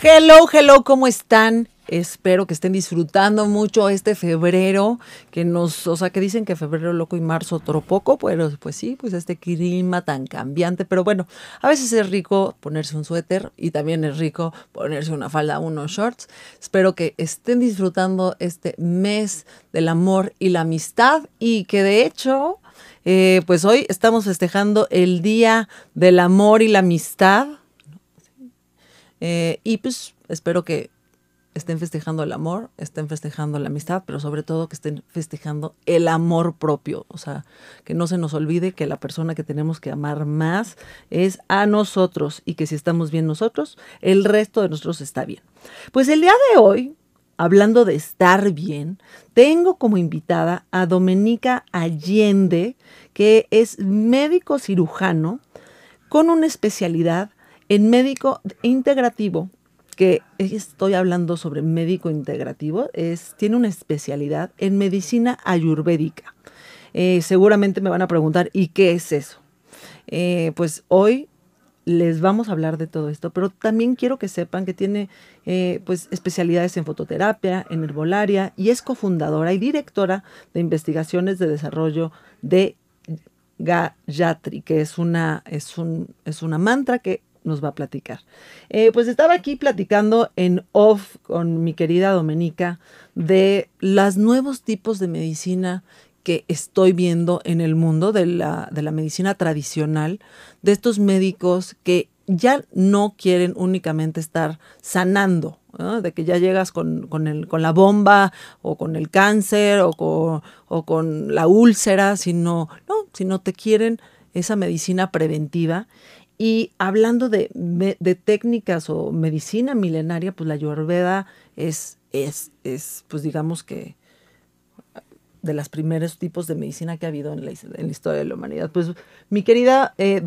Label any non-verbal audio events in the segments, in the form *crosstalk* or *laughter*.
Hello, hello, ¿cómo están? Espero que estén disfrutando mucho este febrero, que nos, o sea, que dicen que febrero loco y marzo otro poco, pero pues sí, pues este clima tan cambiante, pero bueno, a veces es rico ponerse un suéter y también es rico ponerse una falda, unos shorts. Espero que estén disfrutando este mes del amor y la amistad y que de hecho, eh, pues hoy estamos festejando el Día del Amor y la Amistad eh, y pues espero que estén festejando el amor, estén festejando la amistad, pero sobre todo que estén festejando el amor propio. O sea, que no se nos olvide que la persona que tenemos que amar más es a nosotros y que si estamos bien nosotros, el resto de nosotros está bien. Pues el día de hoy, hablando de estar bien, tengo como invitada a Domenica Allende, que es médico cirujano con una especialidad en médico integrativo, que estoy hablando sobre médico integrativo, es, tiene una especialidad en medicina ayurvédica. Eh, seguramente me van a preguntar, ¿y qué es eso? Eh, pues hoy les vamos a hablar de todo esto, pero también quiero que sepan que tiene eh, pues especialidades en fototerapia, en herbolaria y es cofundadora y directora de investigaciones de desarrollo de Gayatri, que es una, es un, es una mantra que nos va a platicar. Eh, pues estaba aquí platicando en off con mi querida Domenica de los nuevos tipos de medicina que estoy viendo en el mundo de la, de la medicina tradicional, de estos médicos que ya no quieren únicamente estar sanando, de que ya llegas con, con, el, con, la bomba o con el cáncer o con, o con la úlcera, sino, no, sino te quieren esa medicina preventiva y hablando de, de, técnicas o medicina milenaria, pues la ayurveda es, es, es, pues digamos que de los primeros tipos de medicina que ha habido en la, en la historia de la humanidad. Pues mi querida eh,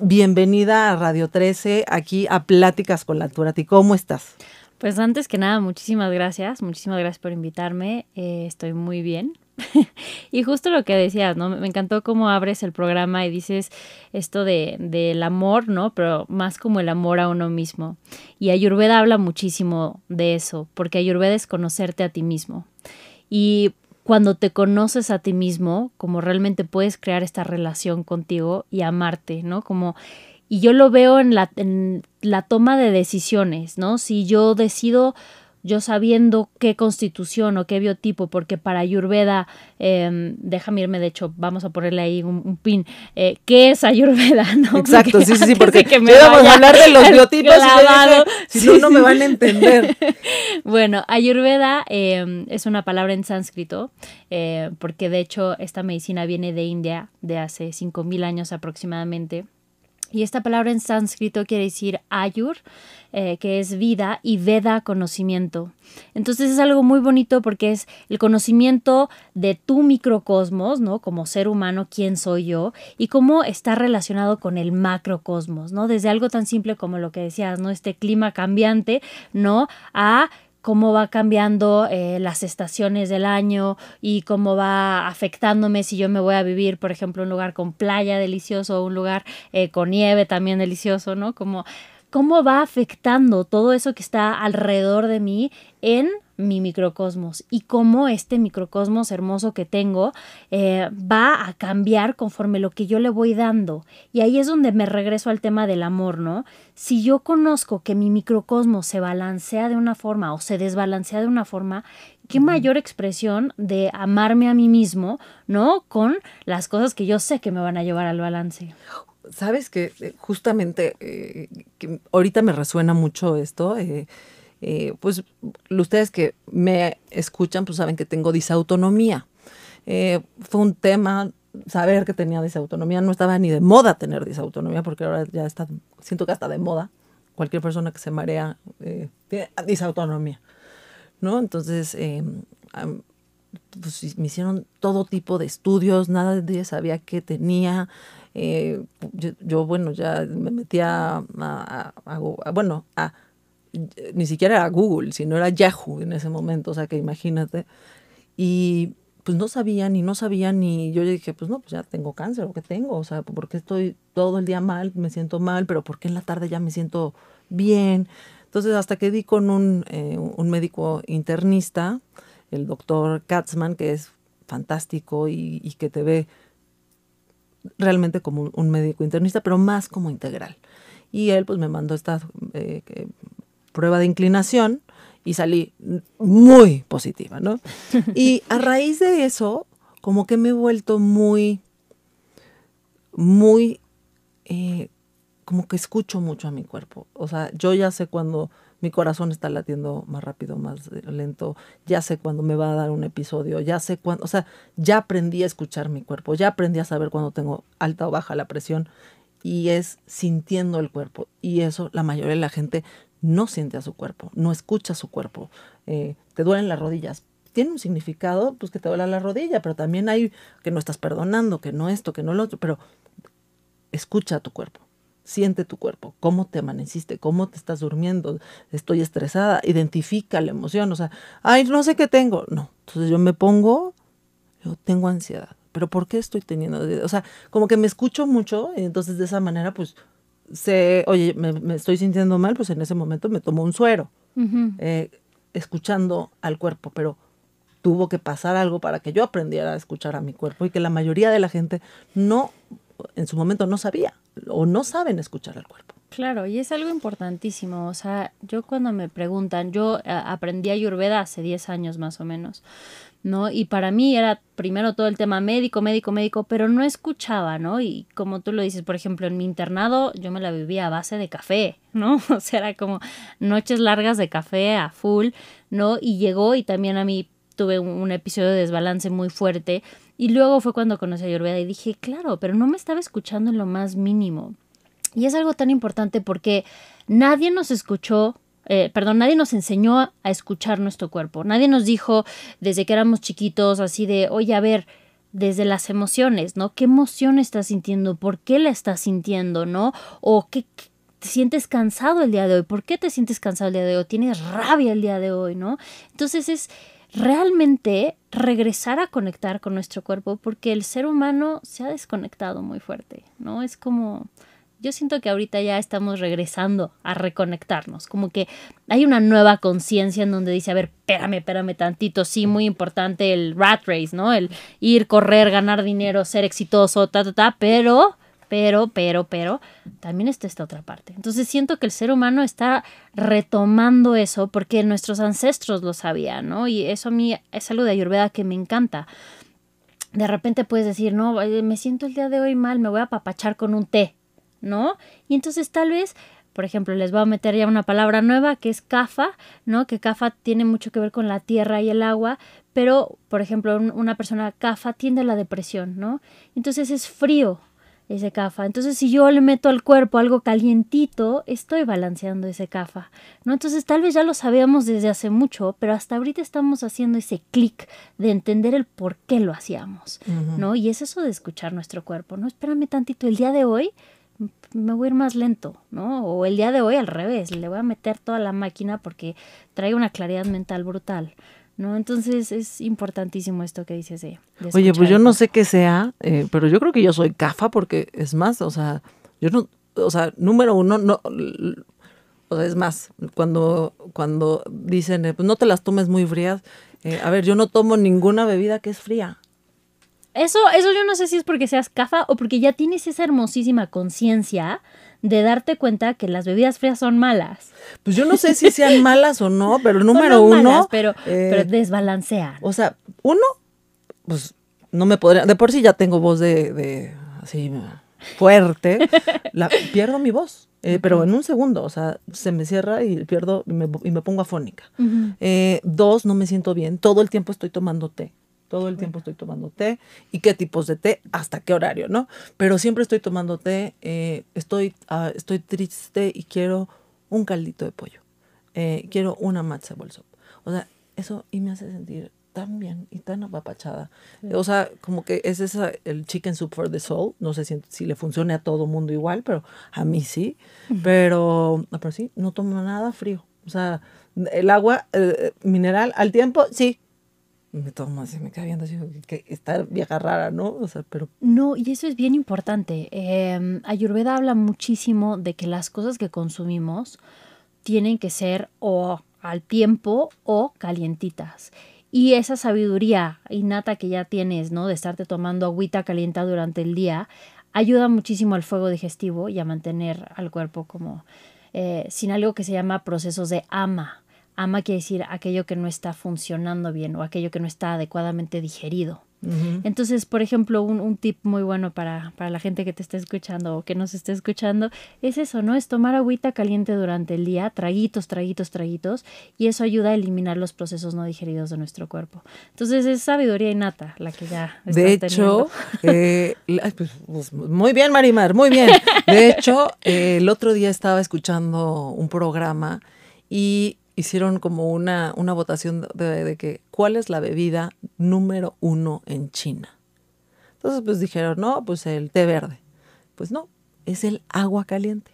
bienvenida a Radio 13, aquí a Pláticas con la Turati. ¿Cómo estás? Pues antes que nada, muchísimas gracias, muchísimas gracias por invitarme. Eh, estoy muy bien, *laughs* y justo lo que decías, ¿no? Me encantó cómo abres el programa y dices esto de, del amor, ¿no? Pero más como el amor a uno mismo. Y Ayurveda habla muchísimo de eso, porque Ayurveda es conocerte a ti mismo. Y cuando te conoces a ti mismo, como realmente puedes crear esta relación contigo y amarte, ¿no? Como y yo lo veo en la, en la toma de decisiones, ¿no? Si yo decido yo sabiendo qué constitución o qué biotipo, porque para Ayurveda, eh, déjame irme, de hecho, vamos a ponerle ahí un, pin, eh, ¿qué es Ayurveda? *laughs* ¿no? Exacto, sí, sí, sí, porque que me vamos a hablar de los biotipos si no, no me van a entender. *laughs* bueno, Ayurveda em, es una palabra en sánscrito, eh, porque de hecho esta medicina viene de India de hace 5.000 años aproximadamente. Y esta palabra en sánscrito quiere decir ayur, eh, que es vida, y veda, conocimiento. Entonces es algo muy bonito porque es el conocimiento de tu microcosmos, ¿no? Como ser humano, quién soy yo, y cómo está relacionado con el macrocosmos, ¿no? Desde algo tan simple como lo que decías, ¿no? Este clima cambiante, ¿no? A cómo va cambiando eh, las estaciones del año y cómo va afectándome si yo me voy a vivir, por ejemplo, un lugar con playa delicioso o un lugar eh, con nieve también delicioso, ¿no? Como cómo va afectando todo eso que está alrededor de mí en mi microcosmos y cómo este microcosmos hermoso que tengo eh, va a cambiar conforme lo que yo le voy dando. Y ahí es donde me regreso al tema del amor, ¿no? Si yo conozco que mi microcosmos se balancea de una forma o se desbalancea de una forma, qué mayor expresión de amarme a mí mismo, ¿no? Con las cosas que yo sé que me van a llevar al balance. Sabes que eh, justamente eh, que ahorita me resuena mucho esto. Eh, eh, pues ustedes que me escuchan, pues saben que tengo disautonomía. Eh, fue un tema saber que tenía disautonomía. No estaba ni de moda tener disautonomía, porque ahora ya está, siento que está de moda. Cualquier persona que se marea eh, tiene disautonomía. ¿No? Entonces, pues me hicieron todo tipo de estudios, nada de sabía qué tenía. yo, bueno, ya me metía a, a bueno, a ni siquiera era Google, sino era Yahoo en ese momento, o sea que imagínate. Y pues no sabía ni no sabía ni yo dije, pues no, pues ya tengo cáncer o qué tengo, o sea, porque estoy todo el día mal, me siento mal, pero porque en la tarde ya me siento bien. Entonces, hasta que di con un, eh, un médico internista, el doctor Katzman, que es fantástico y, y que te ve realmente como un, un, médico internista, pero más como integral. Y él pues me mandó esta eh, prueba de inclinación y salí muy positiva, ¿no? *laughs* Y a raíz de eso, como que me he vuelto muy, muy, eh, como que escucho mucho a mi cuerpo. O sea, yo ya sé cuando mi corazón está latiendo más rápido, más lento, ya sé cuándo me va a dar un episodio, ya sé cuándo, o sea, ya aprendí a escuchar mi cuerpo, ya aprendí a saber cuándo tengo alta o baja la presión y es sintiendo el cuerpo. Y eso la mayoría de la gente no siente a su cuerpo, no escucha a su cuerpo. Eh, te duelen las rodillas. Tiene un significado, pues que te duele la rodilla, pero también hay que no estás perdonando, que no esto, que no lo otro, pero escucha a tu cuerpo siente tu cuerpo, cómo te amaneciste, cómo te estás durmiendo, estoy estresada, identifica la emoción, o sea, ay, no sé qué tengo, no, entonces yo me pongo, yo tengo ansiedad, pero ¿por qué estoy teniendo? O sea, como que me escucho mucho y entonces de esa manera pues sé, oye, me, estoy sintiendo mal, pues en ese momento me tomo un suero, eh, escuchando al cuerpo, pero tuvo que pasar algo para que yo aprendiera a escuchar a mi cuerpo y que la mayoría de la gente no, en su momento no sabía o no saben escuchar al cuerpo. Claro, y es algo importantísimo. O sea, yo cuando me preguntan, yo eh, aprendí Ayurveda hace 10 años más o menos, ¿no? Y para mí era primero todo el tema médico, médico, médico, pero no escuchaba, ¿no? Y como tú lo dices, por ejemplo, en mi internado yo me la vivía a base de café, ¿no? *laughs* O sea, era como noches largas de café a full, ¿no? Y llegó y también a mí tuve un, episodio de desbalance muy fuerte. Y luego fue cuando conocí a Ayurveda y dije, claro, pero no me estaba escuchando en lo más mínimo. Y es algo tan importante porque nadie nos escuchó eh, perdón, nadie nos enseñó a escuchar nuestro cuerpo. Nadie nos dijo desde que éramos chiquitos así de, oye, a ver, desde las emociones, ¿no? ¿Qué emoción estás sintiendo? ¿Por qué la estás sintiendo? ¿No? O qué, te sientes cansado el día de hoy. ¿Por qué te sientes cansado el día de hoy? ¿Tienes rabia el día de hoy? ¿No? Entonces es realmente regresar a conectar con nuestro cuerpo porque el ser humano se ha desconectado muy fuerte, ¿no? Es como, yo siento que ahorita ya estamos regresando a reconectarnos, como que hay una nueva conciencia en donde dice, a ver, espérame, espérame tantito, sí, muy importante el rat race, ¿no? El ir, correr, ganar dinero, ser exitoso, ta, ta, ta, pero pero, pero, pero, también está esta otra parte. Entonces siento que el ser humano está retomando eso porque nuestros ancestros lo sabían, ¿no? Y eso a mí es algo de Ayurveda que me encanta. De repente puedes decir, no, me siento el día de hoy mal, me voy a apapachar con un té, ¿no? Y entonces tal vez por ejemplo, les voy a meter ya una palabra nueva que es kafa, ¿no? Que kafa tiene mucho que ver con la tierra y el agua, pero, por ejemplo, una persona kafa tiende a la depresión, ¿no? Entonces es frío, ese CAFA. Entonces, si yo le meto al cuerpo algo calientito, estoy balanceando ese CAFA, ¿no? Entonces, tal vez ya lo sabíamos desde hace mucho, pero hasta ahorita estamos haciendo ese clic de entender el por qué lo hacíamos, ¿no? Y es eso de escuchar nuestro cuerpo, ¿no? Espérame tantito, el día de hoy me voy a ir más lento, ¿no? O el día de hoy al revés, le voy a meter toda la máquina porque trae una claridad mental brutal. ¿no? Entonces es importantísimo esto que dices de... Oye, pues yo no sé qué sea, eh, pero yo creo que yo soy CAFA porque es más, o sea, yo no, o sea, número uno, no, o sea, es más, cuando, cuando dicen, eh, pues no te las tomes muy frías, eh, a ver, yo no tomo ninguna bebida que es fría. Eso, eso yo no sé si es porque seas CAFA o porque ya tienes esa hermosísima conciencia de darte cuenta que las bebidas frías son malas. Pues yo no sé si sean *laughs* malas o no, pero número uno. pero, eh, pero desbalancean. O sea, uno, pues no me podría. De por sí ya tengo voz de, de así fuerte. la, *laughs* pierdo mi voz. Eh, pero en un segundo, o sea, se me cierra y pierdo y me, y me pongo afónica. Eh, dos, no me siento bien. Todo el tiempo estoy tomando té. Todo el tiempo estoy tomando té. ¿Y qué tipos de té? ¿Hasta qué horario, no? Pero siempre estoy tomando té. Eh, estoy, uh, estoy triste y quiero un caldito de pollo. Eh, quiero una matcha bolso. O sea, eso y me hace sentir tan bien y tan apapachada. O sea, como que es esa, el chicken soup for the soul. No sé si, si le funcione a todo mundo igual, pero a mí sí. Pero, pero sí, no tomo nada frío. O sea, el agua eh, mineral al tiempo, sí, me tomo así, me viendo así, que está vieja rara, ¿no? No, y eso es bien importante. Em, Ayurveda habla muchísimo de que las cosas que consumimos tienen que ser o al tiempo o calientitas. Y esa sabiduría innata que ya tienes, ¿no? De estarte tomando agüita caliente durante el día, ayuda muchísimo al fuego digestivo y a mantener al cuerpo como eh, sin algo que se llama procesos de ama. Ama quiere decir aquello que no está funcionando bien o aquello que no está adecuadamente digerido. Entonces, por ejemplo, un, tip muy bueno para, para, la gente que te esté escuchando o que nos esté escuchando es eso, ¿no? Es tomar agüita caliente durante el día, traguitos, traguitos, traguitos, y eso ayuda a eliminar los procesos no digeridos de nuestro cuerpo. Entonces, es sabiduría innata la que ya De hecho, *laughs* eh, pues, pues, muy bien, Marimar, muy bien. De hecho, eh, el otro día estaba escuchando un programa y hicieron como una, una votación de, que cuál es la bebida número uno en China. Entonces, pues dijeron, no, pues el té verde. Pues no, es el agua caliente.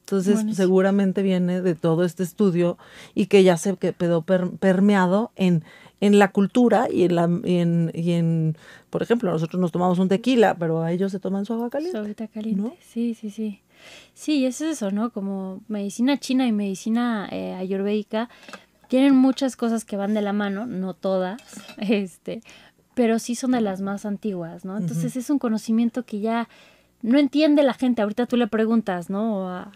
Entonces, seguramente viene de todo este estudio y que ya se quedó permeado en, en la cultura y en, la, y en, y en, por ejemplo, nosotros nos tomamos un tequila, pero a ellos se toman su agua caliente. Su agua caliente, sí, sí, sí. Sí, es eso, ¿no? Como medicina china y medicina eh, ayurvédica tienen muchas cosas que van de la mano, no todas, *laughs* este, pero sí son de las más antiguas, ¿no? Entonces es un conocimiento que ya no entiende la gente. Ahorita tú le preguntas, ¿no?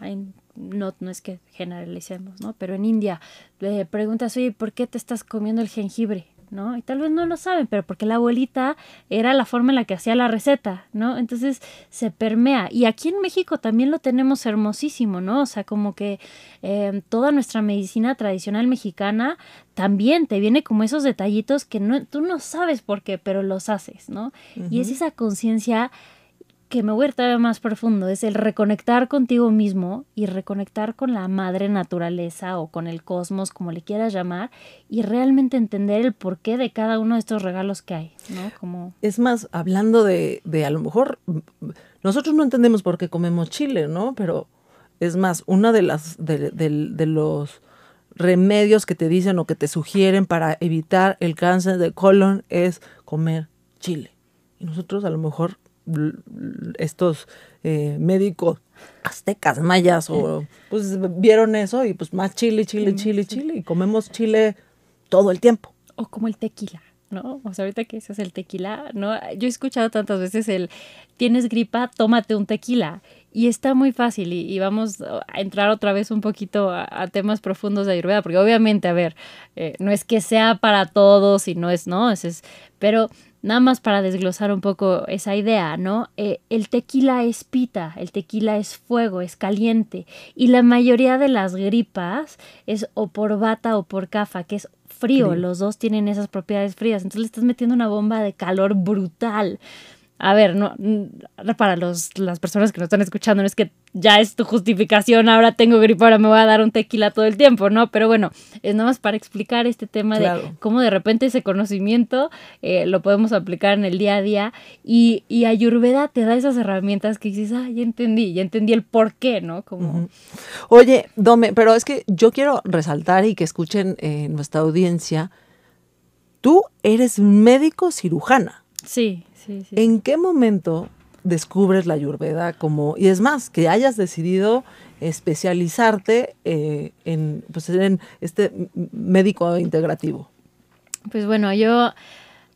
no, no es que generalicemos, ¿no? Pero en India le preguntas, oye, ¿por qué te estás comiendo el jengibre? ¿No? Y tal vez no lo saben, pero porque la abuelita era la forma en la que hacía la receta, ¿no? Entonces se permea. Y aquí en México también lo tenemos hermosísimo, ¿no? O sea, como que em, toda nuestra medicina tradicional mexicana también te viene como esos detallitos que no, tú no sabes por qué, pero los haces, ¿no? Y es esa conciencia que me voy a ir todavía más profundo es el reconectar contigo mismo y reconectar con la madre naturaleza o con el cosmos, como le quieras llamar, y realmente entender el porqué de cada uno de estos regalos que hay, ¿no? Como... Es más, hablando de, de a lo mejor, nosotros no entendemos por qué comemos chile, ¿no? Pero es más, una de las, de los remedios que te dicen o que te sugieren para evitar el cáncer de colon es comer chile. Y nosotros a lo mejor estos eh, médicos aztecas, mayas, o pues vieron eso y pues más chile, chile, chile, chile, y comemos chile todo el tiempo. O como el tequila. ¿no? O sea, ahorita que dices el tequila, ¿no? Yo he escuchado tantas veces el, tienes gripa, tómate un tequila. Y está muy fácil y, vamos a entrar otra vez un poquito a, temas profundos de Ayurveda, porque obviamente, a ver, eh, no es que sea para todos y no es, ¿no? Es, es, pero nada más para desglosar un poco esa idea, ¿no? Eh, el tequila es pita, el tequila es fuego, es caliente y la mayoría de las gripas es o por bata o por cafa, que es frío. los dos tienen esas propiedades frías, entonces le estás metiendo una bomba de calor brutal a ver, no, para los, las personas que nos están escuchando, no es que ya es tu justificación, ahora tengo gripe, ahora me voy a dar un tequila todo el tiempo, ¿no? Pero bueno, es nada más para explicar este tema de cómo de repente ese conocimiento eh, lo podemos aplicar en el día a día y, y Ayurveda te da esas herramientas que dices, ah, ya entendí, ya entendí el por qué, ¿no? Como... Oye, Dome, pero es que yo quiero resaltar y que escuchen eh, nuestra audiencia, tú eres médico cirujana. Sí. ¿En qué momento descubres la ayurveda como, y es más, que hayas decidido especializarte eh, en, pues, en este médico integrativo? Pues bueno, yo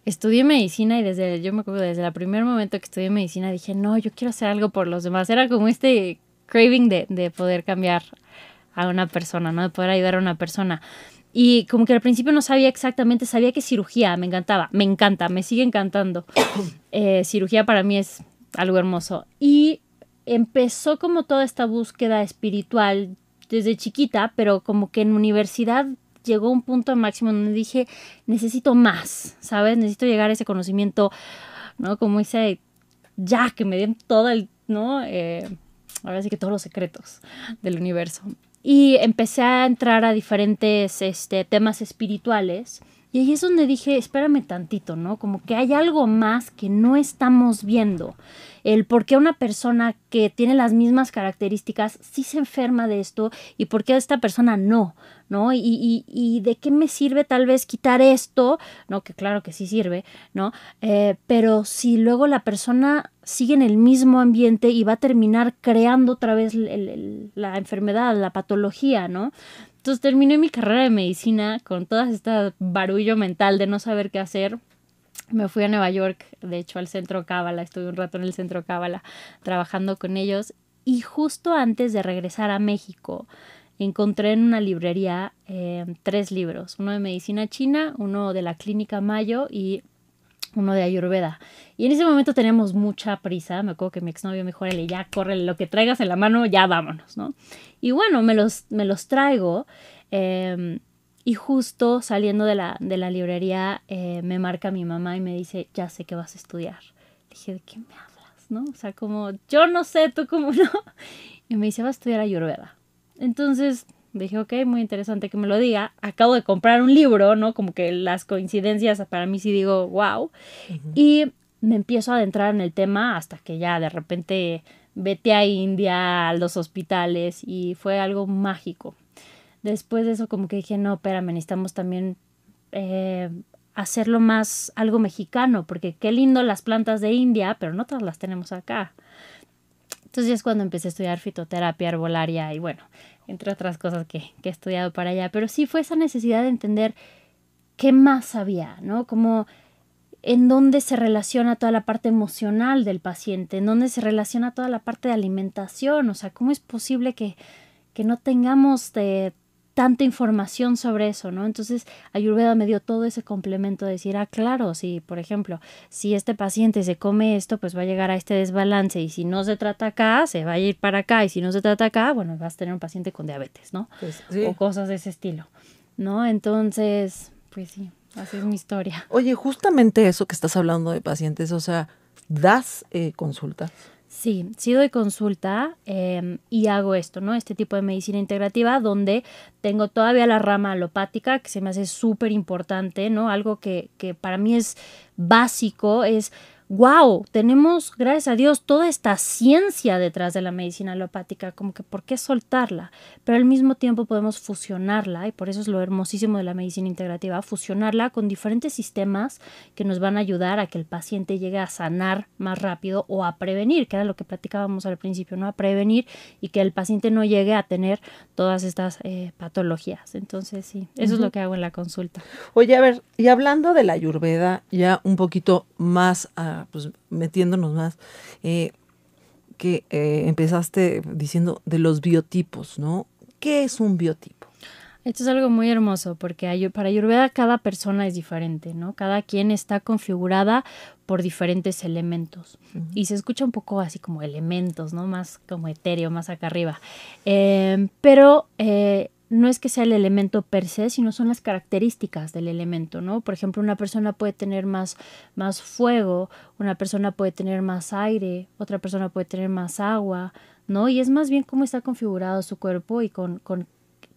estudié medicina y desde, yo me acuerdo, desde el primer momento que estudié medicina dije, no, yo quiero hacer algo por los demás. Era como este craving de, de poder cambiar a una persona, ¿no? De poder ayudar a una persona. Y como que al principio no sabía exactamente, sabía que cirugía me encantaba, me encanta, me sigue encantando. *coughs* Eh, cirugía para mí es algo hermoso. Y empezó como toda esta búsqueda espiritual desde chiquita, pero como que en universidad llegó un punto máximo donde dije, necesito más, ¿sabes? Necesito llegar a ese conocimiento, ¿no? Como dice, ya, que me den todo el, ¿no? Eh, ahora sí que todos los secretos del universo y empecé a entrar a diferentes este, temas espirituales Y ahí es donde dije, espérame tantito, ¿no? Como que hay algo más que no estamos viendo. El por qué una persona que tiene las mismas características sí se enferma de esto y por qué esta persona no, ¿no? Y, y, y de qué me sirve tal vez quitar esto, ¿no? Que claro que sí sirve, ¿no? Eh, pero si luego la persona sigue en el mismo ambiente y va a terminar creando otra vez el, la enfermedad, la patología, ¿no? Entonces terminé mi carrera de medicina con todo este barullo mental de no saber qué hacer. Me fui a Nueva York, de hecho al centro Cábala, estuve un rato en el centro Cábala trabajando con ellos y justo antes de regresar a México encontré en una librería eh, tres libros, uno de medicina china, uno de la clínica Mayo y uno de Ayurveda. Y en ese momento teníamos mucha prisa. Me acuerdo que mi exnovio me dijo, ya corre lo que traigas en la mano, ya vámonos, ¿no? Y bueno, me los, me los traigo. Eh, y justo saliendo de la, de la librería eh, me marca mi mamá y me dice, ya sé que vas a estudiar. Dije, ¿de qué me hablas? ¿No? O sea, como, yo no sé, tú cómo no. *laughs* Y me dice, vas a estudiar Ayurveda. Entonces dije, ok, muy interesante que me lo diga. Acabo de comprar un libro, ¿no? Como que las coincidencias para mí sí digo, wow. Uh -huh. Y me empiezo a adentrar en el tema hasta que ya de repente vete a India, a los hospitales y fue algo mágico. Después de eso como que dije, no, espérame, necesitamos también eh, hacerlo más algo mexicano, porque qué lindo las plantas de India, pero no todas las tenemos acá. Entonces es cuando empecé a estudiar fitoterapia arbolaria y bueno, entre otras cosas que, que he estudiado para allá. Pero sí fue esa necesidad de entender qué más había, ¿no? Como en dónde se relaciona toda la parte emocional del paciente, en dónde se relaciona toda la parte de alimentación, o sea, cómo es posible que, que no tengamos de tanta información sobre eso, ¿no? Entonces, Ayurveda me dio todo ese complemento de decir, ah, claro, si, por ejemplo, si este paciente se come esto, pues va a llegar a este desbalance y si no se trata acá, se va a ir para acá y si no se trata acá, bueno, vas a tener un paciente con diabetes, ¿no? Pues, sí. O cosas de ese estilo, ¿no? Entonces, pues sí, así es mi historia. Oye, justamente eso que estás hablando de pacientes, o sea, ¿das eh, consultas? Sí, sí doy consulta eh, y hago esto, ¿no? Este tipo de medicina integrativa donde tengo todavía la rama alopática que se me hace súper importante, ¿no? Algo que, que para mí es básico, es wow, tenemos, gracias a Dios, toda esta ciencia detrás de la medicina alopática, como que por qué soltarla, pero al mismo tiempo podemos fusionarla, y por eso es lo hermosísimo de la medicina integrativa, fusionarla con diferentes sistemas que nos van a ayudar a que el paciente llegue a sanar más rápido o a prevenir, que era lo que platicábamos al principio, ¿no? A prevenir y que el paciente no llegue a tener todas estas eh, patologías. Entonces, sí, eso uh -huh. es lo que hago en la consulta. Oye, a ver, y hablando de la ayurveda, ya un poquito más pues metiéndonos más, eh, que eh, empezaste diciendo de los biotipos, ¿no? ¿Qué es un biotipo? Esto es algo muy hermoso porque para Ayurveda cada persona es diferente, ¿no? Cada quien está configurada por diferentes elementos. Uh -huh. Y se escucha un poco así como elementos, ¿no? Más como etéreo, más acá arriba. Eh, pero eh, no es que sea el elemento per se, sino son las características del elemento, ¿no? Por ejemplo, una persona puede tener más, más fuego, una persona puede tener más aire, otra persona puede tener más agua, ¿no? Y es más bien cómo está configurado su cuerpo y con, con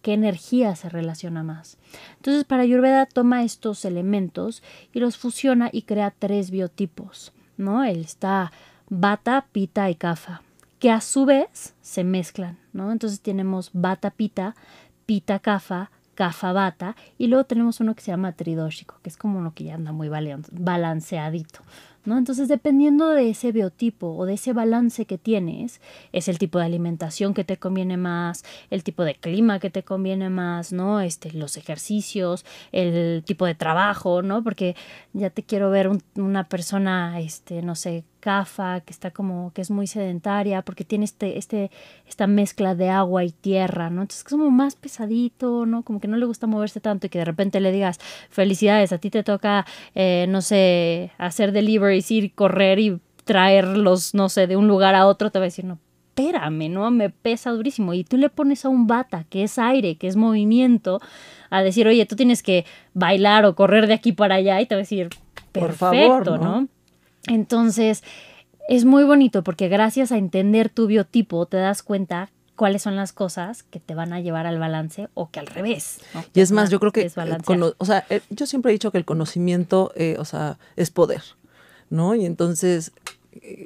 qué energía se relaciona más. Entonces, para Ayurveda toma estos elementos y los fusiona y crea tres biotipos, ¿no? Él está Bata, Pita y Kapha, que a su vez se mezclan, ¿no? Entonces tenemos Bata, Pita, Pita Kapha, Kapha Bata, y luego tenemos uno que se llama Tridóxico, que es como uno que ya anda muy balanceadito. ¿No? Entonces, dependiendo de ese biotipo o de ese balance que tienes, es el tipo de alimentación que te conviene más, el tipo de clima que te conviene más, ¿no? Este, los ejercicios, el tipo de trabajo, ¿no? Porque ya te quiero ver un, una persona, este, no sé, CAFA, que está como, que es muy sedentaria, porque tiene este, este, esta mezcla de agua y tierra, ¿no? Entonces es como más pesadito, ¿no? Como que no le gusta moverse tanto y que de repente le digas, felicidades, a ti te toca, eh, no sé, hacer deliveries, ir, correr y traerlos, no sé, de un lugar a otro, te va a decir, no, espérame, ¿no? Me pesa durísimo. Y tú le pones a un bata, que es aire, que es movimiento, a decir, oye, tú tienes que bailar o correr de aquí para allá, y te va a decir, perfecto, Por favor, ¿no? ¿no? Entonces, es muy bonito porque gracias a entender tu biotipo te das cuenta cuáles son las cosas que te van a llevar al balance o que al revés. Y es más, yo creo que, eh, o sea, eh, yo siempre he dicho que el conocimiento, eh, o sea, es poder, ¿no? Y entonces,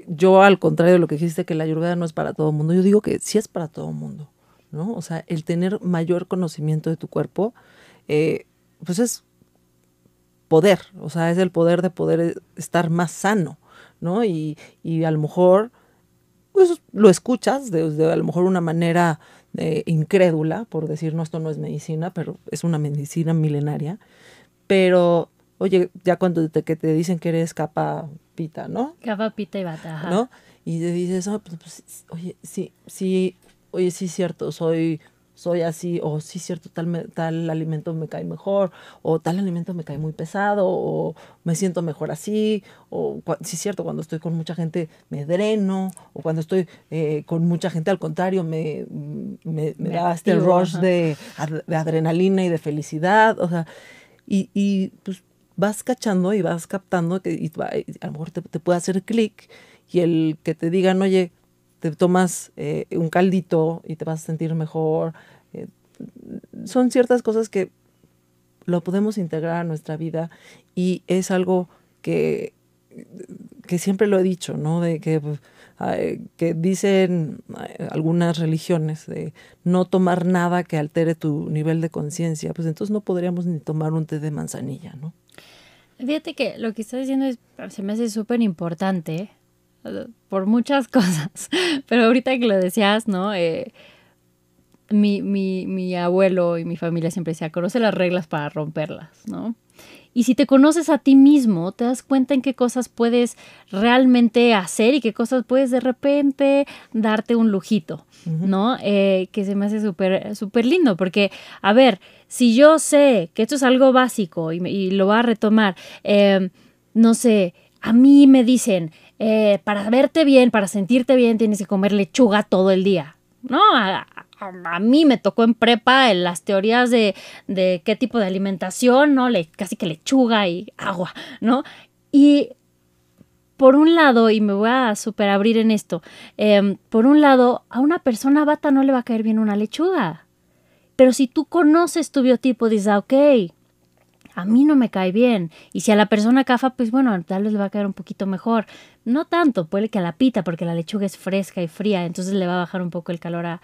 yo al contrario de lo que dijiste, que la ayurveda no es para todo el mundo, yo digo que sí es para todo el mundo, ¿no? O sea, el tener mayor conocimiento de tu cuerpo, pues es poder, o sea, es el poder de poder estar más sano, ¿no? Y, y a lo mejor pues lo escuchas de, a lo mejor una manera eh, incrédula, por decir, no, esto no es medicina, pero es una medicina milenaria. Pero, oye, ya cuando te, que te dicen que eres capa pita, ¿no? Capa pita y bata, ajá. ¿No? Y te dices, oh, pues, pues, oye, sí, sí, oye, sí, cierto, soy soy así, o sí, cierto, tal, tal alimento me cae mejor, o tal alimento me cae muy pesado, o me siento mejor así, o sí, cierto, cuando estoy con mucha gente me dreno, o cuando estoy eh, con mucha gente al contrario me, me, da este rush de, adrenalina y de felicidad, o sea, y, y pues vas cachando y vas captando que y, a lo mejor te, puede hacer clic y el que te digan, oye, te tomas eh, un caldito y te vas a sentir mejor. Eh, son ciertas cosas que lo podemos integrar a nuestra vida y es algo que, que siempre lo he dicho, ¿no? De que, que dicen algunas religiones de no tomar nada que altere tu nivel de conciencia, pues entonces no podríamos ni tomar un té de manzanilla, ¿no? Fíjate que lo que estás diciendo es, se me hace súper importante por muchas *laughs* cosas. Pero ahorita que lo decías, ¿no? Eh, mi, mi, mi, abuelo y mi familia siempre decía, conoce las reglas para romperlas, ¿no? Y si te conoces a ti mismo, te das cuenta en qué cosas puedes realmente hacer y qué cosas puedes de repente darte un lujito, ¿no? Eh, que se me hace súper súper lindo, porque, a ver, si yo sé que esto es algo básico y, y lo voy a retomar, eh, no sé, a mí me dicen, eh, para verte bien, para sentirte bien, tienes que comer lechuga todo el día. No, a, mí me tocó en prepa en las teorías de, de, qué tipo de alimentación, ¿no? Le, casi que lechuga y agua, ¿no? Y por un lado, y me voy a super abrir en esto, em, por un lado, a una persona bata no le va a caer bien una lechuga. Pero si tú conoces tu biotipo, dices, ah, ok, a mí no me cae bien. Y si a la persona cafa, pues bueno, tal vez le va a caer un poquito mejor. No tanto, puede que a la pita, porque la lechuga es fresca y fría, entonces le va a bajar un poco el calor a,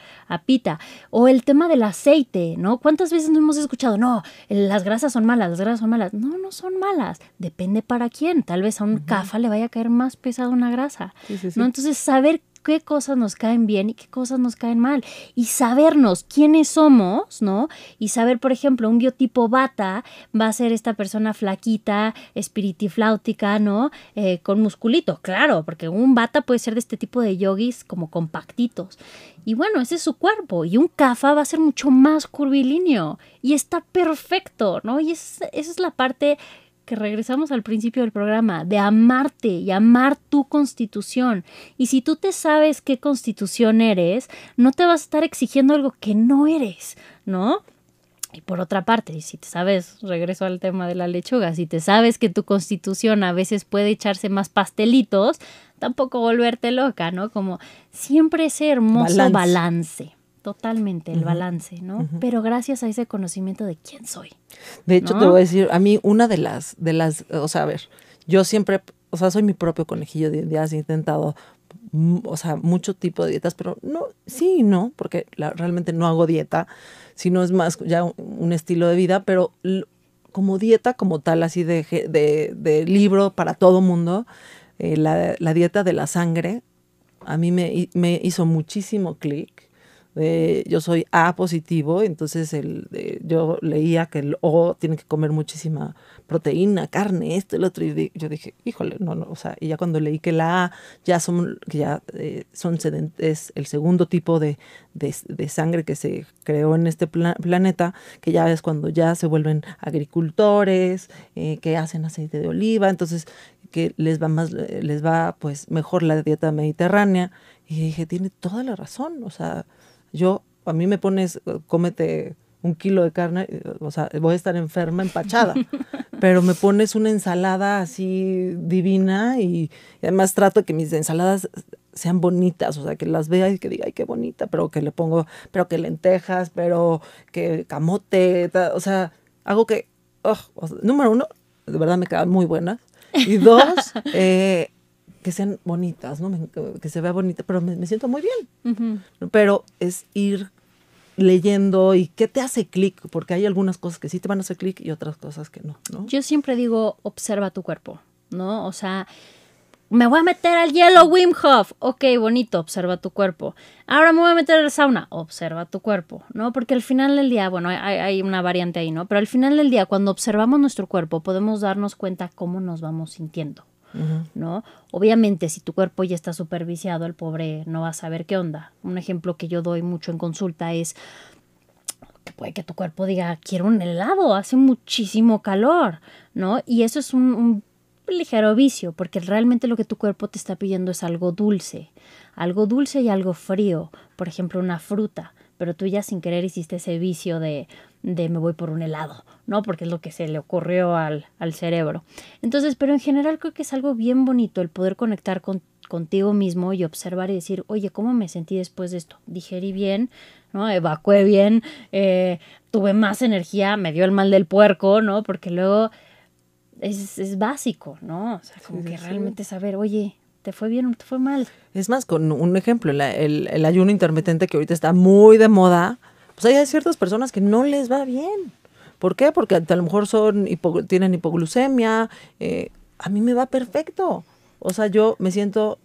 pita. O el tema del aceite, ¿no? ¿Cuántas veces no hemos escuchado? No, las grasas son malas, las grasas son malas. No, no son malas. Depende para quién. Tal vez a un cafa le vaya a caer más pesado una grasa. ¿no? Entonces, saber qué cosas nos caen bien y qué cosas nos caen mal. Y sabernos quiénes somos, ¿no? Y saber, por ejemplo, un biotipo bata va a ser esta persona flaquita, espiritifláutica, ¿no? Eh, con musculito, claro, porque un bata puede ser de este tipo de yogis como compactitos. Y bueno, ese es su cuerpo. Y un kafa va a ser mucho más curvilíneo. Y está perfecto, ¿no? Y esa es la parte que regresamos al principio del programa, de amarte y amar tu constitución. Y si tú te sabes qué constitución eres, no te vas a estar exigiendo algo que no eres, ¿no? Y por otra parte, si te sabes, regreso al tema de la lechuga, si te sabes que tu constitución a veces puede echarse más pastelitos, tampoco volverte loca, ¿no? Como siempre ese hermoso balance totalmente el balance, ¿no? Pero gracias a ese conocimiento de quién soy. De hecho, te voy a decir, a mí una de las, de las, o sea, a ver, yo siempre, o sea, soy mi propio conejillo de indias, he intentado, o sea, mucho tipo de dietas, pero no, sí no, porque realmente no hago dieta, sino es más ya un, estilo de vida, pero como dieta como tal, así de, de, libro para todo mundo, eh, la, la, dieta de la sangre, a mí me, me hizo muchísimo clic yo soy A positivo, entonces el, yo leía que el O tiene que comer muchísima proteína, carne, esto, el otro, y yo dije, híjole, no, no, o sea, y ya cuando leí que la A ya son, ya eh, son es el segundo tipo de, de, sangre que se creó en este planeta, que ya es cuando ya se vuelven agricultores, eh, que hacen aceite de oliva, entonces que les va más, les va pues mejor la dieta mediterránea, y dije, tiene toda la razón, o sea, yo, a mí me pones, cómete un kilo de carne, eh, o sea, voy a estar enferma, empachada. *laughs* Pero me pones una ensalada así divina y, además trato que mis ensaladas sean bonitas, o sea, que las vea y que diga, ay, qué bonita, pero que le pongo, pero que lentejas, pero que camote, o sea, hago que, número uno, de verdad me quedan muy buenas. Y dos, *laughs* eh, que sean bonitas, ¿no? que se vea bonita, pero me, siento muy bien. Pero es ir leyendo y qué te hace clic, porque hay algunas cosas que sí te van a hacer clic y otras cosas que no, ¿no? Yo siempre digo, observa tu cuerpo, ¿no? O sea, me voy a meter al hielo Wim Hof. Ok, bonito, observa tu cuerpo. Ahora me voy a meter al sauna. Observa tu cuerpo, ¿no? Porque al final del día, bueno, hay, hay, una variante ahí, ¿no? Pero al final del día, cuando observamos nuestro cuerpo, podemos darnos cuenta cómo nos vamos sintiendo. ¿No? Obviamente, si tu cuerpo ya está superviciado, el pobre no va a saber qué onda. Un ejemplo que yo doy mucho en consulta es que puede que tu cuerpo diga, quiero un helado, hace muchísimo calor, ¿no? Y eso es un, un ligero vicio, porque realmente lo que tu cuerpo te está pidiendo es algo dulce, algo dulce y algo frío, por ejemplo, una fruta pero tú ya sin querer hiciste ese vicio de, de me voy por un helado, ¿no? Porque es lo que se le ocurrió al, al cerebro. Entonces, pero en general creo que es algo bien bonito el poder conectar con, contigo mismo y observar y decir, oye, ¿cómo me sentí después de esto? Digerí bien, ¿no? Evacué bien, eh, tuve más energía, me dio el mal del puerco, ¿no? Porque luego es, es básico, ¿no? O sea, como que realmente saber, oye, ¿Te fue bien o te fue mal? Es más, con un ejemplo, el, el, ayuno intermitente que ahorita está muy de moda, pues hay ciertas personas que no les va bien. ¿Por qué? Porque a lo mejor son tienen hipoglucemia. Eh, a mí me va perfecto. O sea, yo me siento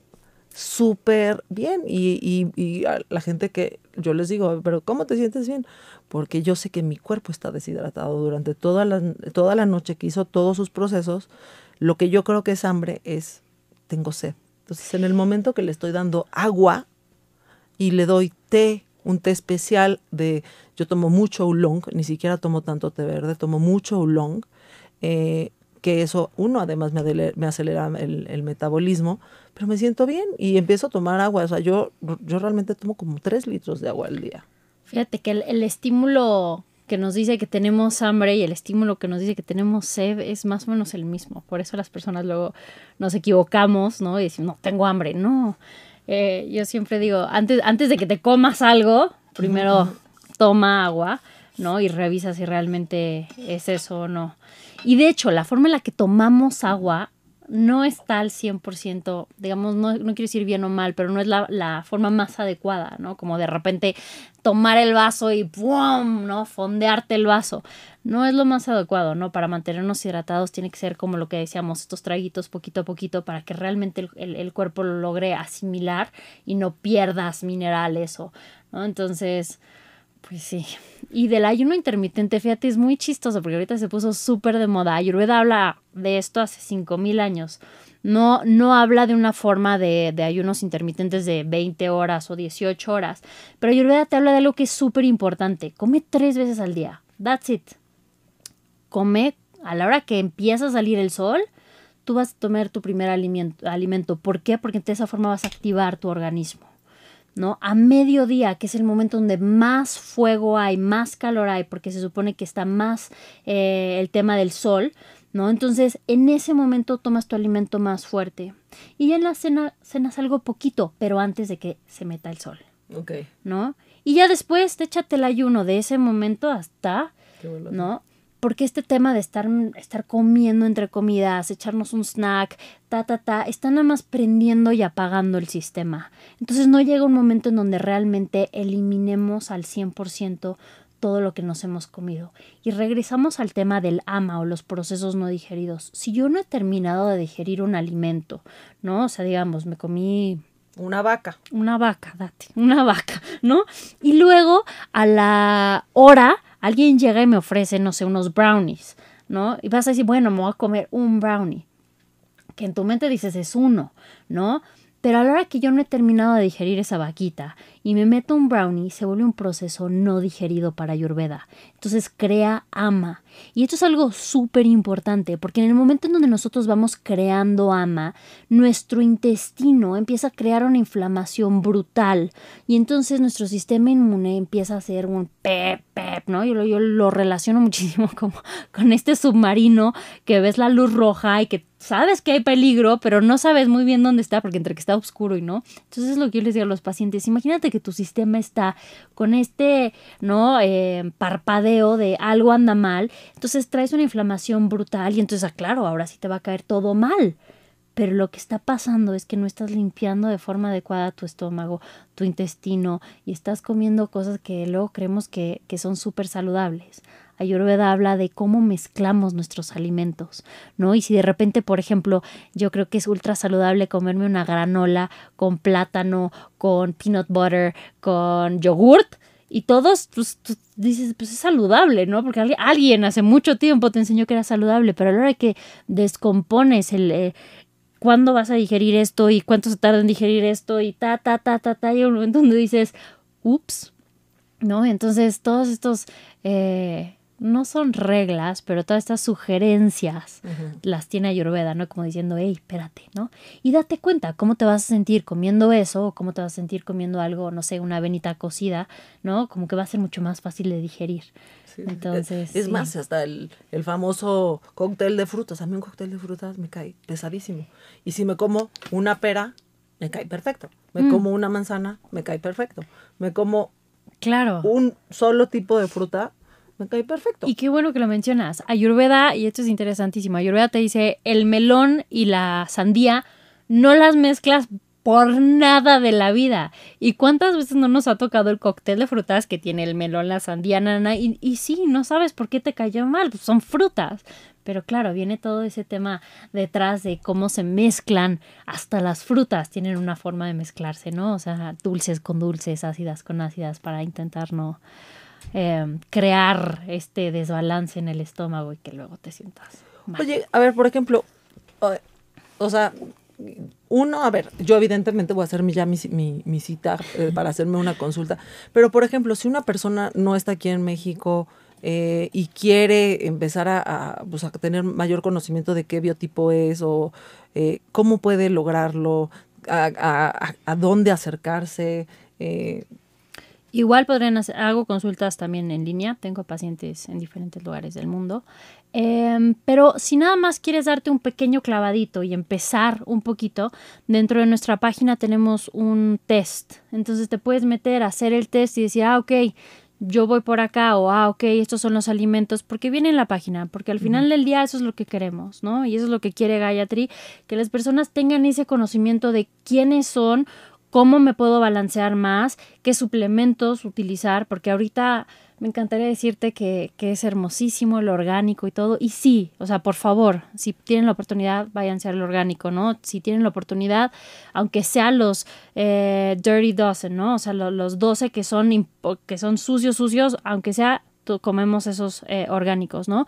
súper bien. Y, y, y, a la gente que yo les digo, pero ¿cómo te sientes bien? Porque yo sé que mi cuerpo está deshidratado durante toda la, toda la noche que hizo todos sus procesos. Lo que yo creo que es hambre es, tengo sed. Entonces, en el momento que le estoy dando agua y le doy té, un té especial de, yo tomo mucho oolong, ni siquiera tomo tanto té verde, tomo mucho oolong, eh, que eso, uno, además me, me acelera el, metabolismo, pero me siento bien y empiezo a tomar agua. O sea, yo, yo realmente tomo como tres litros de agua al día. Fíjate que el, el estímulo que nos dice que tenemos hambre y el estímulo que nos dice que tenemos sed es más o menos el mismo. Por eso las personas luego nos equivocamos, ¿no? Y decimos, no, tengo hambre. No. Eh, yo siempre digo, antes, antes de que te comas algo, primero toma agua, ¿no? Y revisa si realmente es eso o no. Y de hecho, la forma en la que tomamos agua no está al 100%, digamos, no, no quiero decir bien o mal, pero no es la, la, forma más adecuada, ¿no? Como de repente tomar el vaso y ¡pum! ¿no? Fondearte el vaso. No es lo más adecuado, ¿no? Para mantenernos hidratados tiene que ser como lo que decíamos, estos traguitos poquito a poquito para que realmente el, el, cuerpo lo logre asimilar y no pierdas minerales o, ¿no? Entonces, pues sí. Y del ayuno intermitente, fíjate, es muy chistoso porque ahorita se puso súper de moda. Ayurveda habla de esto hace 5000 años. No, no habla de una forma de, de, ayunos intermitentes de 20 horas o 18 horas. Pero Ayurveda te habla de algo que es súper importante. Come tres veces al día. That's it. Come a la hora que empieza a salir el sol. Tú vas a tomar tu primer alimento. alimento. ¿Por qué? Porque de esa forma vas a activar tu organismo. ¿no? A mediodía, que es el momento donde más fuego hay, más calor hay, porque se supone que está más eh, el tema del sol, ¿no? Entonces, en ese momento tomas tu alimento más fuerte. Y ya en la cena cenas algo poquito, pero antes de que se meta el sol. Ok. ¿No? Y ya después te échate el ayuno de ese momento hasta, ¿no? Porque este tema de estar, estar comiendo entre comidas, echarnos un snack, ta, ta, ta, está nada más prendiendo y apagando el sistema. Entonces no llega un momento en donde realmente eliminemos al 100% todo lo que nos hemos comido. Y regresamos al tema del ama o los procesos no digeridos. Si yo no he terminado de digerir un alimento, ¿no? O sea, digamos, me comí una vaca. Una vaca, date, una vaca, ¿no? Y luego a la hora alguien llega y me ofrece, no sé, unos brownies, ¿no? Y vas a decir, bueno, me voy a comer un brownie. Que en tu mente dices es uno, ¿no? Pero a la hora que yo no he terminado de digerir esa vaquita y me meto un brownie, se vuelve un proceso no digerido para Ayurveda. Entonces crea ama. Y esto es algo súper importante porque en el momento en donde nosotros vamos creando ama, nuestro intestino empieza a crear una inflamación brutal y entonces nuestro sistema inmune empieza a hacer un pep, pep, ¿no? Yo, yo lo relaciono muchísimo *laughs* como con este submarino que ves la luz roja y que sabes que hay peligro, pero no sabes muy bien dónde está porque entre que está oscuro y no. Entonces es lo que yo les digo a los pacientes. Imagínate que tu sistema está con este, ¿no? Eh, parpadeo de algo anda mal. Entonces traes una inflamación brutal y entonces, ah, claro, ahora sí te va a caer todo mal. Pero lo que está pasando es que no estás limpiando de forma adecuada tu estómago, tu intestino y estás comiendo cosas que luego creemos que, que son súper saludables. Ayurveda habla de cómo mezclamos nuestros alimentos, ¿no? Y si de repente, por ejemplo, yo creo que es ultra saludable comerme una granola con plátano, con peanut butter, con yogurt, y todos, pues, tú dices, pues es saludable, ¿no? Porque alguien hace mucho tiempo te enseñó que era saludable, pero a la hora que descompones el, eh, cuándo vas a digerir esto y cuánto se tarda en digerir esto y ta, ta, ta, ta, ta, y un momento donde dices, ups, ¿no? Entonces todos estos eh, no son reglas, pero todas estas sugerencias las tiene Ayurveda, ¿no? Como diciendo, hey, espérate, ¿no? Y date cuenta cómo te vas a sentir comiendo eso o cómo te vas a sentir comiendo algo, no sé, una avenita cocida, ¿no? Como que va a ser mucho más fácil de digerir. Entonces, es, más, hasta el, el, famoso cóctel de frutas. A mí un cóctel de frutas me cae pesadísimo. Y si me como una pera, me cae perfecto. Me mm. como una manzana, me cae perfecto. Me como claro. un solo tipo de fruta, me cae perfecto. Y qué bueno que lo mencionas. Ayurveda, y esto es interesantísimo, Ayurveda te dice, el melón y la sandía no las mezclas por nada de la vida. ¿Y cuántas veces no nos ha tocado el cóctel de frutas que tiene el melón, la sandía, nana? Y, y sí, no sabes por qué te cayó mal, pues son frutas. Pero claro, viene todo ese tema detrás de cómo se mezclan hasta las frutas, tienen una forma de mezclarse, ¿no? O sea, dulces con dulces, ácidas con ácidas para intentar no Em, crear este desbalance en el estómago y que luego te sientas mal. Oye, a ver, por ejemplo, o, sea, uno, a ver, yo evidentemente voy a hacer ya mi, mi, cita eh, para hacerme una consulta, pero por ejemplo, si una persona no está aquí en México eh, y quiere empezar a, pues, a, tener mayor conocimiento de qué biotipo es o eh, cómo puede lograrlo, a, a dónde acercarse, Igual podrían hacer, hago consultas también en línea, tengo pacientes en diferentes lugares del mundo. Em, pero si nada más quieres darte un pequeño clavadito y empezar un poquito, dentro de nuestra página tenemos un test. Entonces te puedes meter a hacer el test y decir, ah, ok, yo voy por acá o, ah, ok, estos son los alimentos, porque viene en la página, porque al final del día eso es lo que queremos, ¿no? Y eso es lo que quiere Gayatri, que las personas tengan ese conocimiento de quiénes son cómo me puedo balancear más, qué suplementos utilizar, porque ahorita me encantaría decirte que, es hermosísimo el orgánico y todo. Y sí, o sea, por favor, si tienen la oportunidad, váyanse al orgánico, ¿no? Si tienen la oportunidad, aunque sean los eh, dirty dozen, ¿no? O sea, los 12 que son, que son sucios, sucios, aunque sea comemos esos eh, orgánicos, ¿no?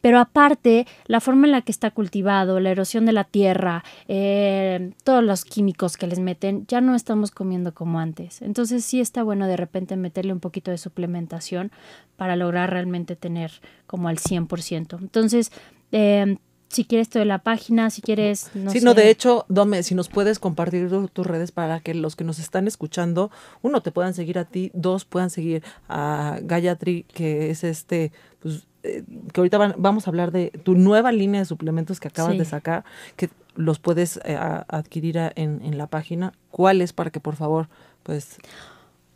Pero aparte, la forma en la que está cultivado, la erosión de la tierra, eh, todos los químicos que les meten, ya no estamos comiendo como antes. Entonces sí está bueno de repente meterle un poquito de suplementación para lograr realmente tener como al 100%. Entonces, eh, si quieres de la página, si quieres... No sí, no, de hecho, Dome, si nos puedes compartir tus redes para que los que nos están escuchando, uno, te puedan seguir a ti, dos, puedan seguir a Gayatri, que es este, pues, eh, que ahorita vamos a hablar de tu nueva línea de suplementos que acabas de sacar, que los puedes eh, adquirir en, en la página. ¿Cuáles para que por favor, pues...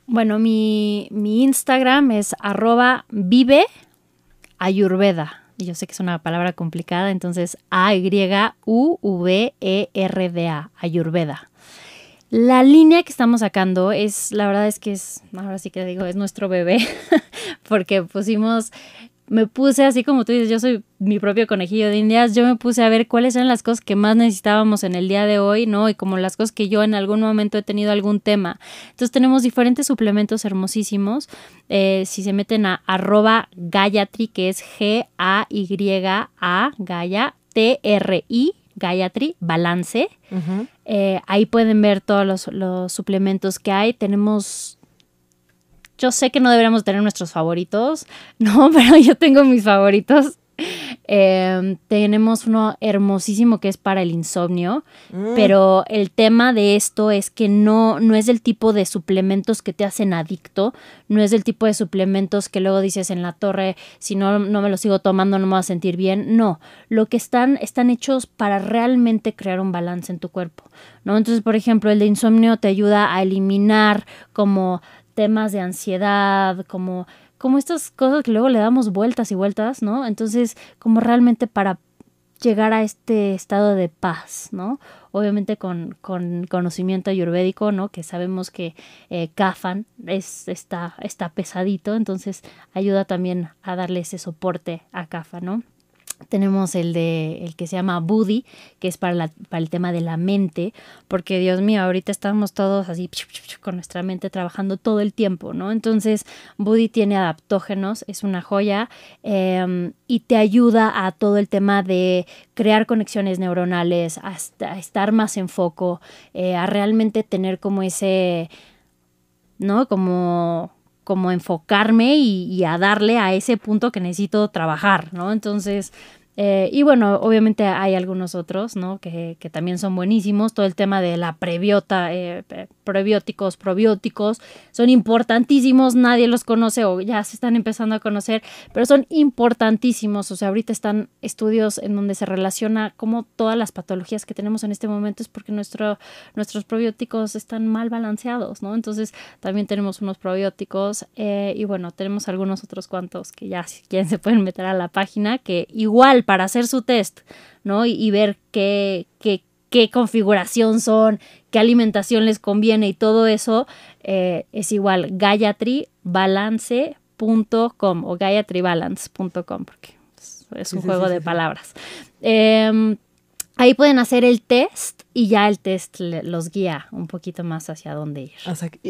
Bueno, mi, mi Instagram es arroba vive ayurveda y yo sé que es una palabra complicada, entonces A-Y-U-V-E-R-D-A, Ayurveda. La línea que estamos sacando es, la verdad es que es, ahora sí que digo, es nuestro bebé, *laughs* porque pusimos me puse así como tú dices, yo soy mi propio conejillo de indias, yo me puse a ver cuáles eran las cosas que más necesitábamos en el día de hoy, ¿no? Y como las cosas que yo en algún momento he tenido algún tema. Entonces tenemos diferentes suplementos hermosísimos. Eh, si se meten a arroba Gayatri, que es G-A-Y-A, Gaya, T-R-I, Gayatri, balance. Eh, ahí pueden ver todos los, los suplementos que hay. Tenemos yo sé que no deberíamos tener nuestros favoritos, *laughs* no, pero yo tengo mis favoritos. Em, tenemos uno hermosísimo que es para el insomnio, mm. pero el tema de esto es que no, no es el tipo de suplementos que te hacen adicto, no es el tipo de suplementos que luego dices en la torre, si no, no me lo sigo tomando no me voy a sentir bien. No, lo que están, están hechos para realmente crear un balance en tu cuerpo. ¿no? Entonces, por ejemplo, el de insomnio te ayuda a eliminar como temas de ansiedad, como, como estas cosas que luego le damos vueltas y vueltas, ¿no? Entonces, como realmente para llegar a este estado de paz, ¿no? Obviamente con, con conocimiento ayurvédico, ¿no? Que sabemos que eh, es, está, está pesadito, entonces ayuda también a darle ese soporte a Kafan, ¿no? Tenemos el de el que se llama Buddy, que es para, para el tema de la mente, porque Dios mío, ahorita estamos todos así con nuestra mente trabajando todo el tiempo, ¿no? Entonces, Buddy tiene adaptógenos, es una joya em, y te ayuda a todo el tema de crear conexiones neuronales, a, estar más en foco, eh, a realmente tener como ese, ¿no? Como como enfocarme y, a darle a ese punto que necesito trabajar, ¿no? Entonces, eh, y bueno, obviamente hay algunos otros, ¿no? Que, que, también son buenísimos. Todo el tema de la prebiota, eh, prebióticos, probióticos, son importantísimos. Nadie los conoce o ya se están empezando a conocer, pero son importantísimos. O sea, ahorita están estudios en donde se relaciona cómo todas las patologías que tenemos en este momento es porque nuestro, nuestros probióticos están mal balanceados, ¿no? Entonces, también tenemos unos probióticos eh, y bueno, tenemos algunos otros cuantos que ya si quieren se pueden meter a la página que igual para hacer su test, ¿no? Y, ver qué, qué, qué, configuración son, qué alimentación les conviene y todo eso eh, es igual gayatribalance.com o gayatribalance.com porque es, un juego de palabras. Em, ahí pueden hacer el test y ya el test los guía un poquito más hacia dónde ir.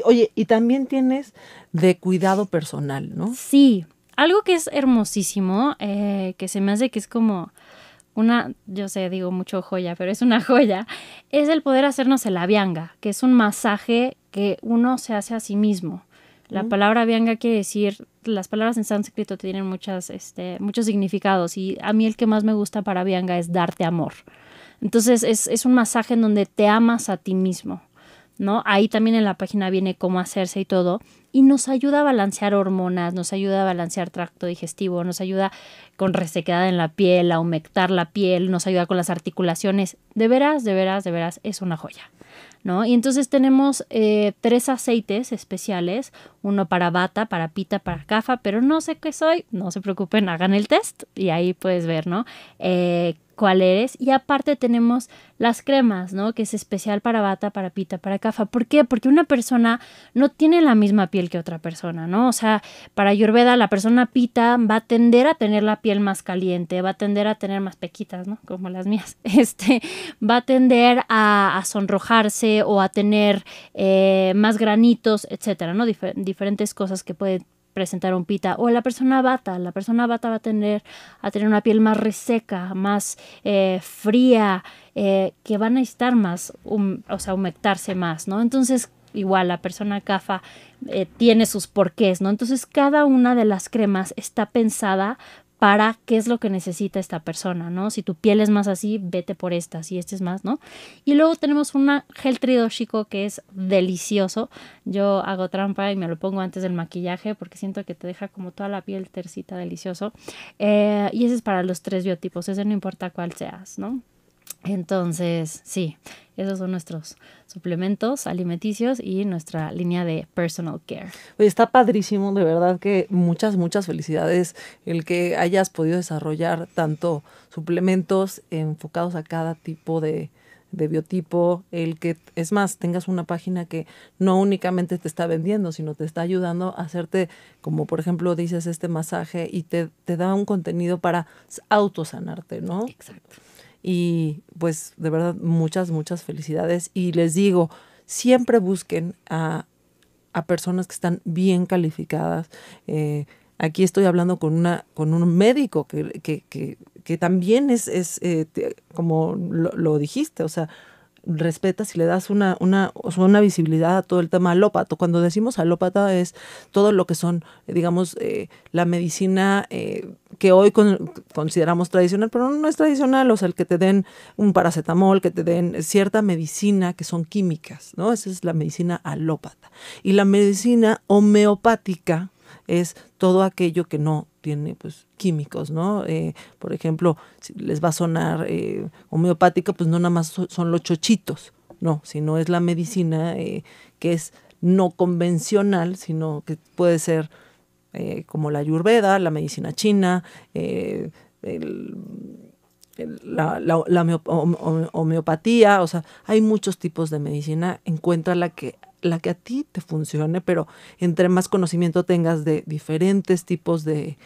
Oye, y también tienes de cuidado personal, ¿no? Sí, algo que es hermosísimo, eh, que se me hace que es como una, yo sé, digo mucho joya, pero es una *laughs* joya, es el poder hacernos el avianga, que es un masaje que uno se hace a sí mismo. La palabra avianga quiere decir, las palabras en sánscrito tienen muchas, este, muchos significados y a mí el que más me gusta para avianga es darte amor. Entonces es, es un masaje en donde te amas a ti mismo. ¿no? Ahí también en la página viene cómo hacerse y todo. Y nos ayuda a balancear hormonas, nos ayuda a balancear tracto digestivo, nos ayuda con resequedad en la piel, a humectar la piel, nos ayuda con las articulaciones. De veras, de veras, de veras, es una joya. ¿No? Y entonces tenemos eh, tres aceites especiales, uno para bata, para pita, para cafa, pero no sé qué soy, no se preocupen, hagan el test y ahí puedes ver, ¿no? Eh, cuál eres. Y aparte tenemos las cremas, ¿no? Que es especial para bata, para pita, para cafa. ¿Por qué? Porque una persona no tiene la misma piel que otra persona, ¿no? O sea, para Ayurveda la persona pita va a tender a tener la piel más caliente, va a tender a tener más pequitas, ¿no? Como las mías. *laughs* Este, va a tender a, sonrojarse o a tener eh, más granitos, etcétera, ¿no? diferentes cosas que puede presentar un pita. O la persona bata la persona bata va a tener a tener una piel más reseca más eh, fría eh, que van a necesitar más o sea humectarse más no entonces igual la persona CAFA eh, tiene sus porqués no entonces cada una de las cremas está pensada para qué es lo que necesita esta persona, ¿no? Si tu piel es más así, vete por esta, si este es más, ¿no? Y luego tenemos una gel tridóxico que es delicioso. Yo hago trampa y me lo pongo antes del maquillaje porque siento que te deja como toda la piel tercita delicioso. Eh, y ese es para los tres biotipos, ese no importa cuál seas, ¿no? Entonces, sí, esos son nuestros suplementos alimenticios y nuestra línea de personal care. está padrísimo, de verdad que muchas, muchas felicidades el que hayas podido desarrollar tanto suplementos enfocados a cada tipo de, de biotipo, el que, es más, tengas una página que no únicamente te está vendiendo, sino te está ayudando a hacerte, como por ejemplo dices, este masaje y te, te da un contenido para autosanarte, ¿no? Exacto. Y pues de verdad muchas, muchas felicidades. Y les digo, siempre busquen a, a personas que están bien calificadas. Eh, aquí estoy hablando con, una, con un médico que, que, que, que también es, es eh, como lo, dijiste, o sea, respetas y le das una, una, una visibilidad a todo el tema alópato. Cuando decimos alópata es todo lo que son, digamos, eh, la medicina eh, que hoy consideramos tradicional, pero no es tradicional, o sea, el que te den un paracetamol, que te den cierta medicina que son químicas, ¿no? Esa es la medicina alópata. Y la medicina homeopática es todo aquello que no tiene pues químicos, ¿no? Eh, por ejemplo, si les va a sonar eh, homeopática, pues no nada más son los chochitos, no, sino es la medicina eh, que es no convencional, sino que puede ser como la ayurveda, la medicina china, la, la, homeopatía, o sea, hay muchos tipos de medicina, encuentra la que la que a ti te funcione, pero entre más conocimiento tengas de diferentes tipos de,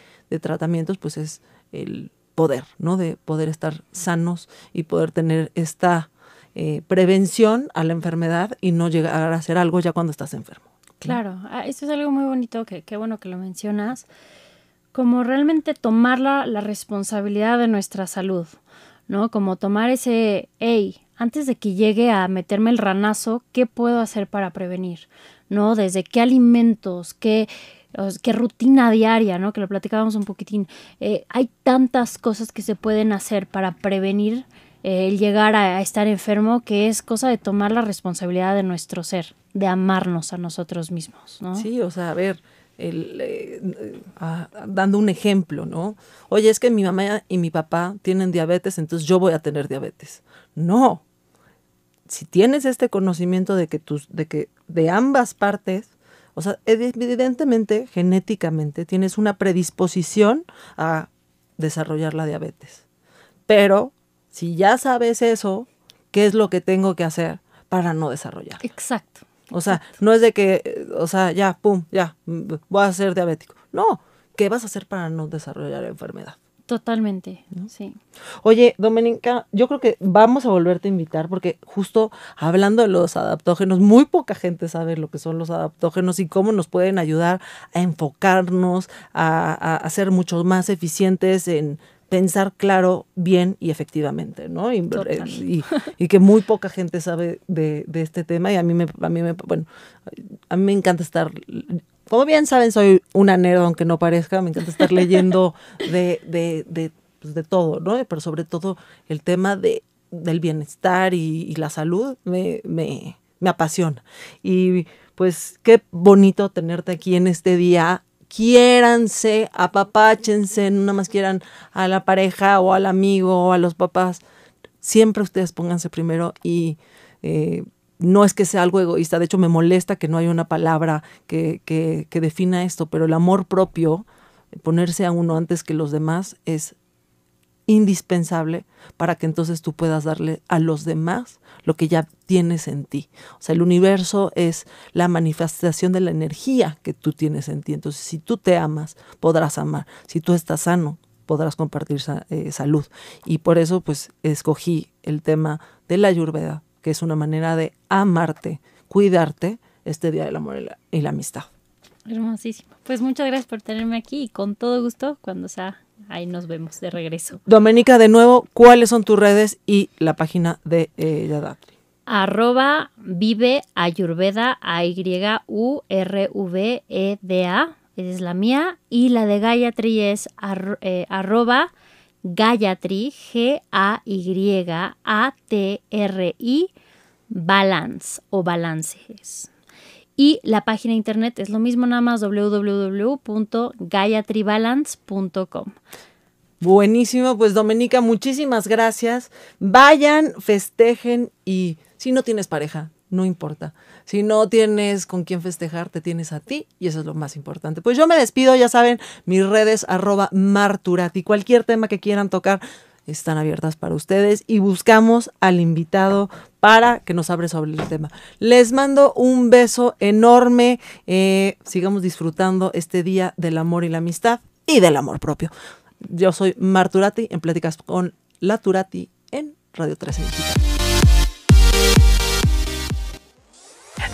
tratamientos, pues es el poder, ¿no? De poder estar sanos y poder tener esta eh, prevención a la enfermedad y no llegar a hacer algo ya cuando estás enfermo. Claro, ah, esto es algo muy bonito, que qué bueno que lo mencionas, como realmente tomar la, la responsabilidad de nuestra salud, ¿no? Como tomar ese, hey, antes de que llegue a meterme el ranazo, ¿qué puedo hacer para prevenir? ¿No? Desde qué alimentos, qué, qué rutina diaria, ¿no? Que lo platicábamos un poquitín. Eh, hay tantas cosas que se pueden hacer para prevenir eh, el llegar a, estar enfermo que es cosa de tomar la responsabilidad de nuestro ser, de amarnos a nosotros mismos, ¿no? Sí, o sea, a ver, eh, dando un ejemplo, ¿no? Oye, es que mi mamá y mi papá tienen diabetes, entonces yo voy a tener diabetes. No, si tienes este conocimiento de que tus, de que de ambas partes, o sea, evidentemente, genéticamente, tienes una predisposición a desarrollar la diabetes. Pero si ya sabes eso, ¿qué es lo que tengo que hacer para no desarrollar? Exacto. O sea, no es de que, o sea, ya, pum, ya, voy a ser diabético. No, ¿qué vas a hacer para no desarrollar la enfermedad? Totalmente, sí. Oye, Domenica, yo creo que vamos a volverte a invitar porque justo hablando de los adaptógenos, muy poca gente sabe lo que son los adaptógenos y cómo nos pueden ayudar a enfocarnos, a, ser mucho más eficientes en pensar claro, bien y efectivamente, ¿no? Y, y, que muy poca gente sabe de, de, este tema y a mí me, a mí me, bueno, a mí me encanta estar como bien saben, soy una nerd, aunque no parezca, me encanta estar leyendo *laughs* de, de, de, pues, de todo, ¿no? Pero sobre todo el tema de, del bienestar y, la salud me, me, me apasiona. Y pues qué bonito tenerte aquí en este día quiéranse, apapáchense, no nada más quieran a la pareja o al amigo o a los papás. Siempre ustedes pónganse primero y eh, no es que sea algo egoísta, de hecho me molesta que no haya una palabra que, que, que, defina esto, pero el amor propio, ponerse a uno antes que los demás, es indispensable para que entonces tú puedas darle a los demás lo que ya tienes en ti. O sea, el universo es la manifestación de la energía que tú tienes en ti. Entonces, si tú te amas, podrás amar. Si tú estás sano, podrás compartir eh, salud. Y por eso, pues, escogí el tema de la ayurveda que es una manera de amarte, cuidarte este Día del Amor y la, Amistad. Hermosísimo. Pues muchas gracias por tenerme aquí y con todo gusto cuando sea ahí nos vemos de regreso. Doménica, de nuevo, ¿cuáles son tus redes y la página de eh, Yadatri? Arroba vive ayurveda, A-Y-U-R-V-E-D-A, es la mía, y la de Gayatri es eh, arroba Gayatri, G-A-Y-A-T-R-I, balance o balances. Y la página de internet es lo mismo, nada más www.gayatribalance.com. Buenísimo, pues Domenica, muchísimas gracias. Vayan, festejen y si no tienes pareja, no importa. Si no tienes con quién festejar, te tienes a ti y eso es lo más importante. Pues yo me despido, ya saben, mis redes arroba marturati. Cualquier tema que quieran tocar están abiertas para ustedes y buscamos al invitado para que nos abre sobre el tema. Les mando un beso enorme. Eh, sigamos disfrutando este día del amor y la amistad y del amor propio. Yo soy Marturati en Pláticas con La Turati en Radio 13